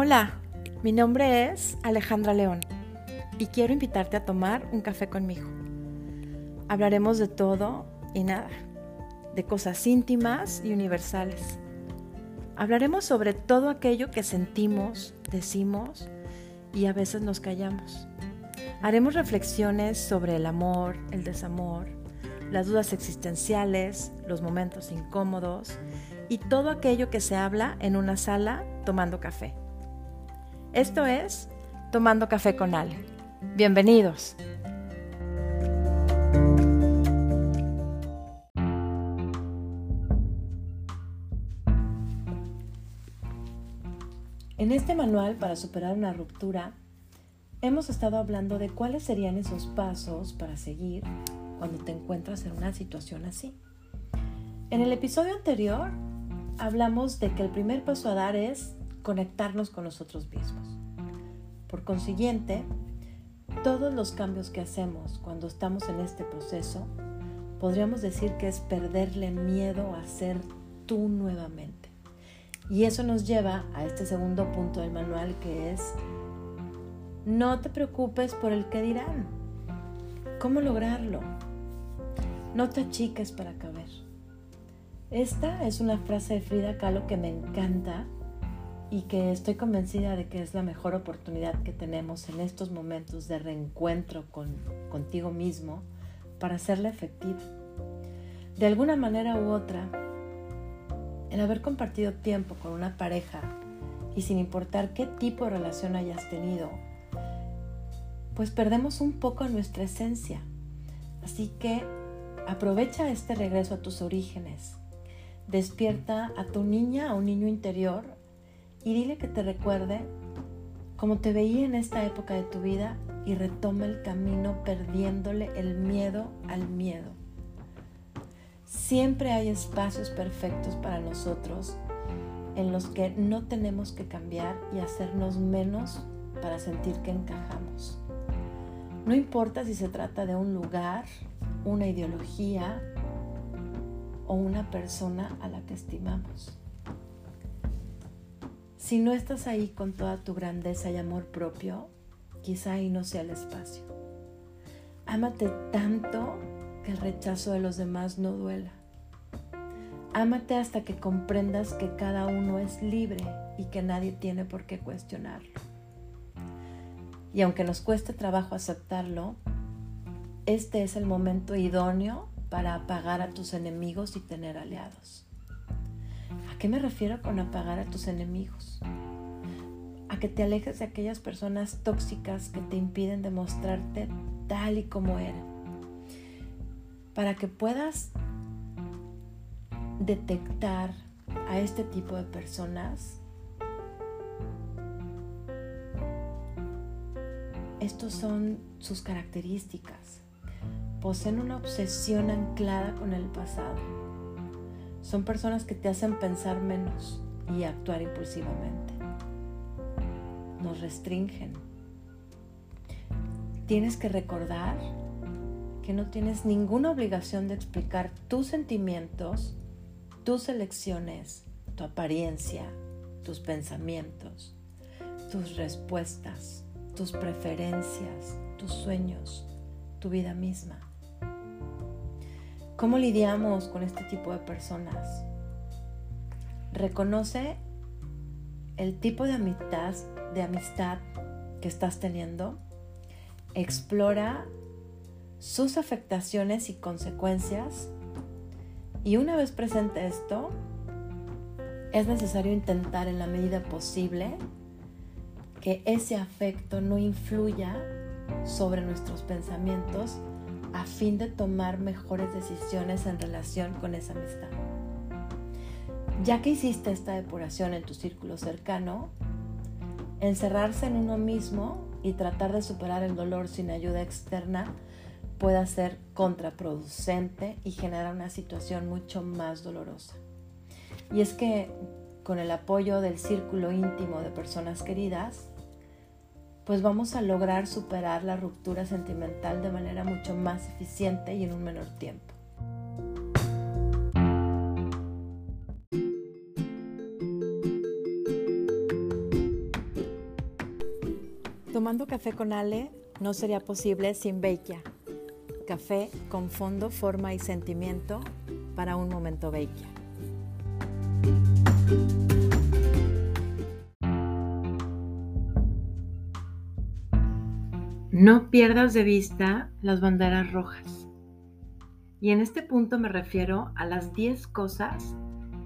Hola, mi nombre es Alejandra León y quiero invitarte a tomar un café conmigo. Hablaremos de todo y nada, de cosas íntimas y universales. Hablaremos sobre todo aquello que sentimos, decimos y a veces nos callamos. Haremos reflexiones sobre el amor, el desamor, las dudas existenciales, los momentos incómodos y todo aquello que se habla en una sala tomando café. Esto es Tomando Café con Ale. Bienvenidos. En este manual para superar una ruptura, hemos estado hablando de cuáles serían esos pasos para seguir cuando te encuentras en una situación así. En el episodio anterior hablamos de que el primer paso a dar es conectarnos con nosotros mismos. Por consiguiente, todos los cambios que hacemos cuando estamos en este proceso, podríamos decir que es perderle miedo a ser tú nuevamente. Y eso nos lleva a este segundo punto del manual que es, no te preocupes por el que dirán. ¿Cómo lograrlo? No te achiques para caber. Esta es una frase de Frida Kahlo que me encanta y que estoy convencida de que es la mejor oportunidad que tenemos en estos momentos de reencuentro con, contigo mismo para hacerla efectiva. De alguna manera u otra, el haber compartido tiempo con una pareja y sin importar qué tipo de relación hayas tenido, pues perdemos un poco nuestra esencia. Así que aprovecha este regreso a tus orígenes Despierta a tu niña, un niño interior y dile que te recuerde cómo te veía en esta época de tu vida y retoma el camino perdiéndole el miedo al miedo. Siempre hay espacios perfectos para nosotros en los que no tenemos que cambiar y hacernos menos para sentir que encajamos. No importa si se trata de un lugar, una ideología, o una persona a la que estimamos. Si no estás ahí con toda tu grandeza y amor propio, quizá ahí no sea el espacio. Ámate tanto que el rechazo de los demás no duela. Ámate hasta que comprendas que cada uno es libre y que nadie tiene por qué cuestionarlo. Y aunque nos cueste trabajo aceptarlo, este es el momento idóneo para apagar a tus enemigos y tener aliados. ¿A qué me refiero con apagar a tus enemigos? A que te alejes de aquellas personas tóxicas que te impiden demostrarte tal y como eres. Para que puedas detectar a este tipo de personas, estos son sus características poseen una obsesión anclada con el pasado. Son personas que te hacen pensar menos y actuar impulsivamente. Nos restringen. Tienes que recordar que no tienes ninguna obligación de explicar tus sentimientos, tus elecciones, tu apariencia, tus pensamientos, tus respuestas, tus preferencias, tus sueños, tu vida misma. ¿Cómo lidiamos con este tipo de personas? Reconoce el tipo de amistad, de amistad que estás teniendo. Explora sus afectaciones y consecuencias. Y una vez presente esto, es necesario intentar en la medida posible que ese afecto no influya sobre nuestros pensamientos a fin de tomar mejores decisiones en relación con esa amistad. Ya que hiciste esta depuración en tu círculo cercano, encerrarse en uno mismo y tratar de superar el dolor sin ayuda externa puede ser contraproducente y generar una situación mucho más dolorosa. Y es que con el apoyo del círculo íntimo de personas queridas, pues vamos a lograr superar la ruptura sentimental de manera mucho más eficiente y en un menor tiempo. Tomando café con Ale no sería posible sin Beikia. Café con fondo, forma y sentimiento para un momento Beikia. No pierdas de vista las banderas rojas. Y en este punto me refiero a las 10 cosas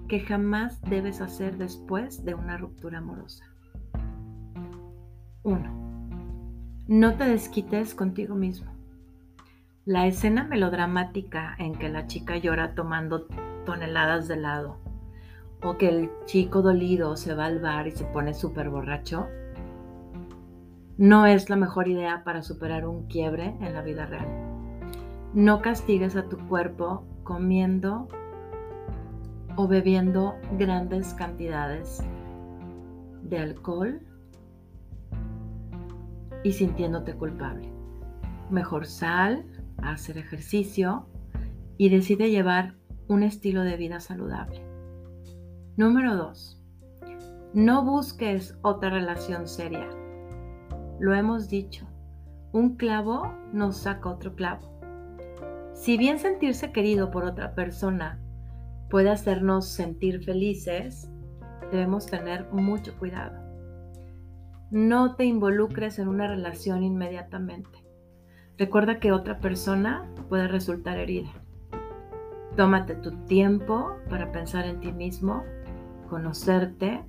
que jamás debes hacer después de una ruptura amorosa. 1 no te desquites contigo mismo. La escena melodramática en que la chica llora tomando toneladas de helado o que el chico dolido se va al bar y se pone súper borracho, no es la mejor idea para superar un quiebre en la vida real. No castigues a tu cuerpo comiendo o bebiendo grandes cantidades de alcohol y sintiéndote culpable. Mejor sal hacer ejercicio y decide llevar un estilo de vida saludable. Número 2. No busques otra relación seria. Lo hemos dicho, un clavo no saca otro clavo. Si bien sentirse querido por otra persona puede hacernos sentir felices, debemos tener mucho cuidado. No te involucres en una relación inmediatamente. Recuerda que otra persona puede resultar herida. Tómate tu tiempo para pensar en ti mismo, conocerte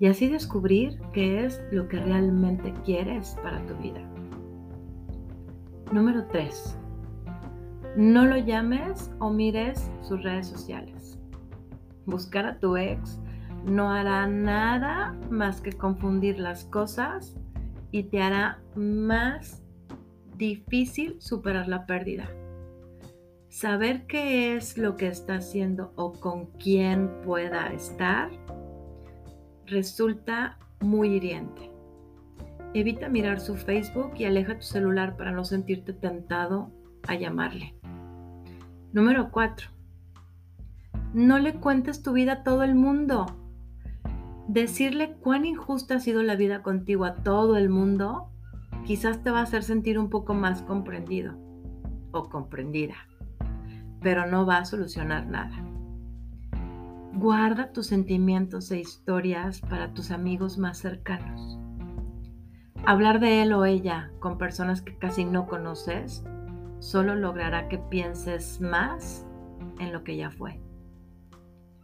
y así descubrir qué es lo que realmente quieres para tu vida. Número 3. No lo llames o mires sus redes sociales. Buscar a tu ex no hará nada más que confundir las cosas y te hará más difícil superar la pérdida. Saber qué es lo que está haciendo o con quién pueda estar resulta muy hiriente. Evita mirar su Facebook y aleja tu celular para no sentirte tentado a llamarle. Número 4. No le cuentes tu vida a todo el mundo decirle cuán injusta ha sido la vida contigo a todo el mundo, quizás te va a hacer sentir un poco más comprendido o comprendida, pero no va a solucionar nada. Guarda tus sentimientos e historias para tus amigos más cercanos. Hablar de él o ella con personas que casi no conoces solo logrará que pienses más en lo que ya fue.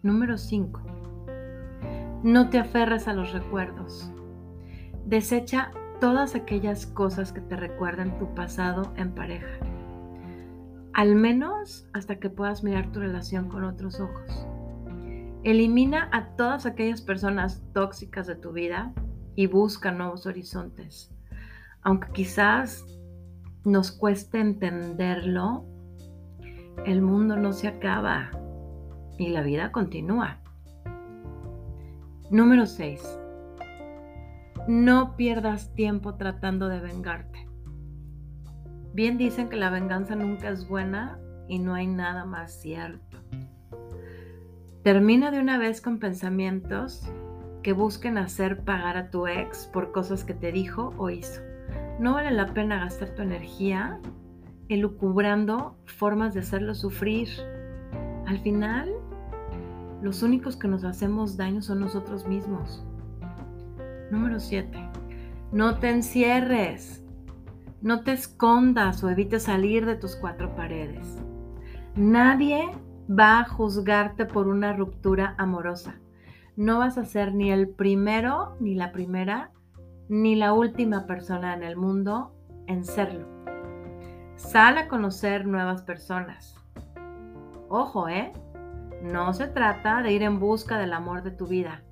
Número 5 no te aferres a los recuerdos. Desecha todas aquellas cosas que te recuerdan tu pasado en pareja. Al menos hasta que puedas mirar tu relación con otros ojos. Elimina a todas aquellas personas tóxicas de tu vida y busca nuevos horizontes. Aunque quizás nos cueste entenderlo, el mundo no se acaba y la vida continúa. Número 6. No pierdas tiempo tratando de vengarte. Bien dicen que la venganza nunca es buena y no hay nada más cierto. Termina de una vez con pensamientos que busquen hacer pagar a tu ex por cosas que te dijo o hizo. No vale la pena gastar tu energía elucubrando formas de hacerlo sufrir. Al final, los únicos que nos hacemos daño son nosotros mismos. Número 7. No te encierres. No te escondas o evites salir de tus cuatro paredes. Nadie va a juzgarte por una ruptura amorosa. No vas a ser ni el primero, ni la primera, ni la última persona en el mundo en serlo. Sal a conocer nuevas personas. Ojo, ¿eh? No se trata de ir en busca del amor de tu vida,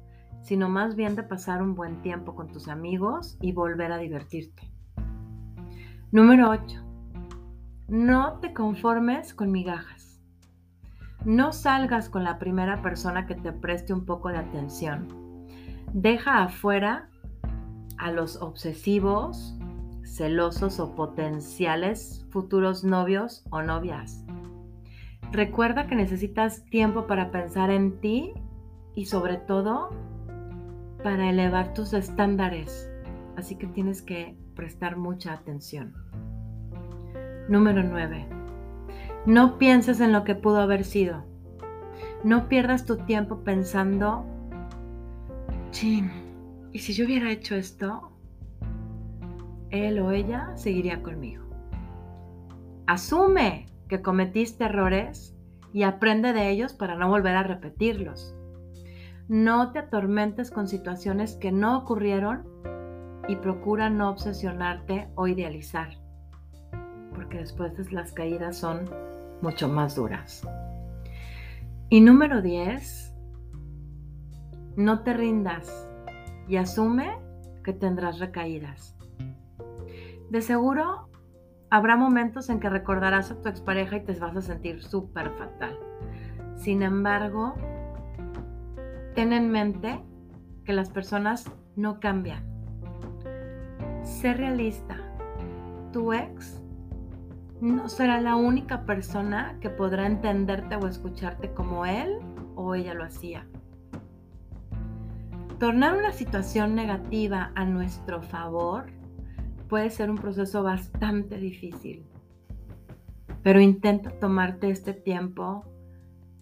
sino más bien de pasar un buen tiempo con tus amigos y volver a divertirte. Número 8. No te conformes con migajas. No salgas con la primera persona que te preste un poco de atención. Deja afuera a los obsesivos, celosos o potenciales futuros novios o novias. Recuerda que necesitas tiempo para pensar en ti y sobre todo para elevar tus estándares así que tienes que prestar mucha atención. Número 9. No pienses en lo que pudo haber sido. No pierdas tu tiempo pensando, chin, ¿y si yo hubiera hecho esto? Él o ella seguiría conmigo. Asume que cometiste errores y aprende de ellos para no volver a repetirlos. No te atormentes con situaciones que no ocurrieron y procura no obsesionarte o idealizar, porque después las caídas son mucho más duras. Y número 10, no te rindas y asume que tendrás recaídas. De seguro habrá momentos en que recordarás a tu expareja y te vas a sentir súper fatal. Sin embargo, ten en mente que las personas no cambian. Sé realista. Tu ex no será la única persona que podrá entenderte o escucharte como él o ella lo hacía. Tornar una situación negativa a nuestro favor puede ser un proceso bastante difícil, pero intenta tomarte este tiempo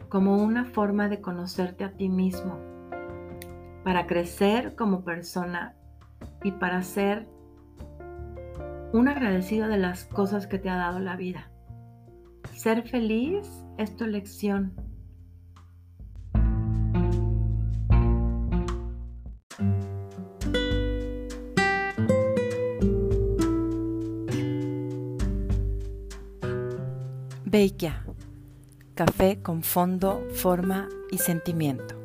como una forma de conocerte a ti mismo, para crecer como persona y para ser un agradecido de las cosas que te ha dado la vida. Ser feliz es tu elección. Beikia, café con fondo, forma y sentimiento.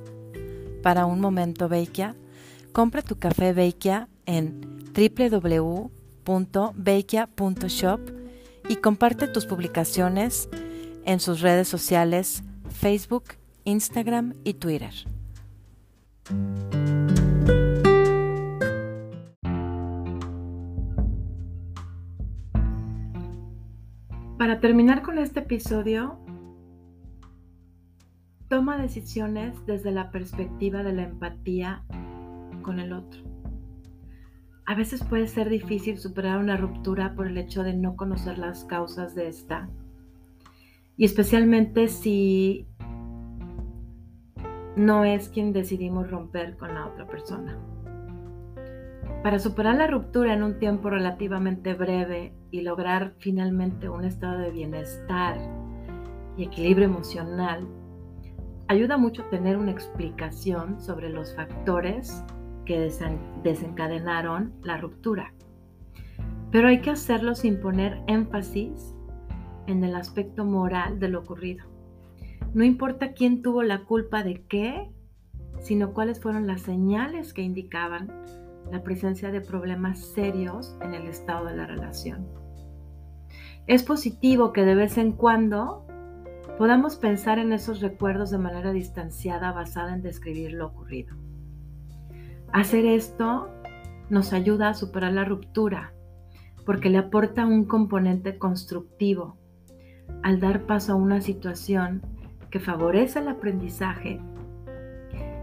Para un momento Beikia, compra tu café Beikia en www y comparte tus publicaciones en sus redes sociales Facebook, Instagram y Twitter. Para terminar con este episodio, toma decisiones desde la perspectiva de la empatía con el otro. A veces puede ser difícil superar una ruptura por el hecho de no conocer las causas de esta. Y especialmente si no es quien decidimos romper con la otra persona. Para superar la ruptura en un tiempo relativamente breve y lograr finalmente un estado de bienestar y equilibrio emocional, ayuda mucho tener una explicación sobre los factores que desencadenaron la ruptura. Pero hay que hacerlo sin poner énfasis en el aspecto moral de lo ocurrido. No importa quién tuvo la culpa de qué, sino cuáles fueron las señales que indicaban la presencia de problemas serios en el estado de la relación. Es positivo que de vez en cuando podamos pensar en esos recuerdos de manera distanciada basada en describir lo ocurrido. Hacer esto nos ayuda a superar la ruptura porque le aporta un componente constructivo al dar paso a una situación que favorece el aprendizaje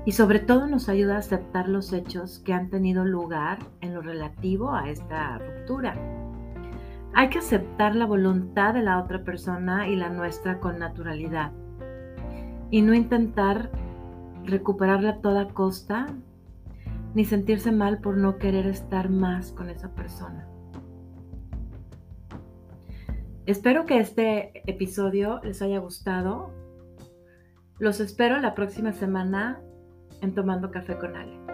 y sobre todo nos ayuda a aceptar los hechos que han tenido lugar en lo relativo a esta ruptura. Hay que aceptar la voluntad de la otra persona y la nuestra con naturalidad y no intentar recuperarla a toda costa ni sentirse mal por no querer estar más con esa persona. Espero que este episodio les haya gustado. Los espero la próxima semana en Tomando Café con Ale.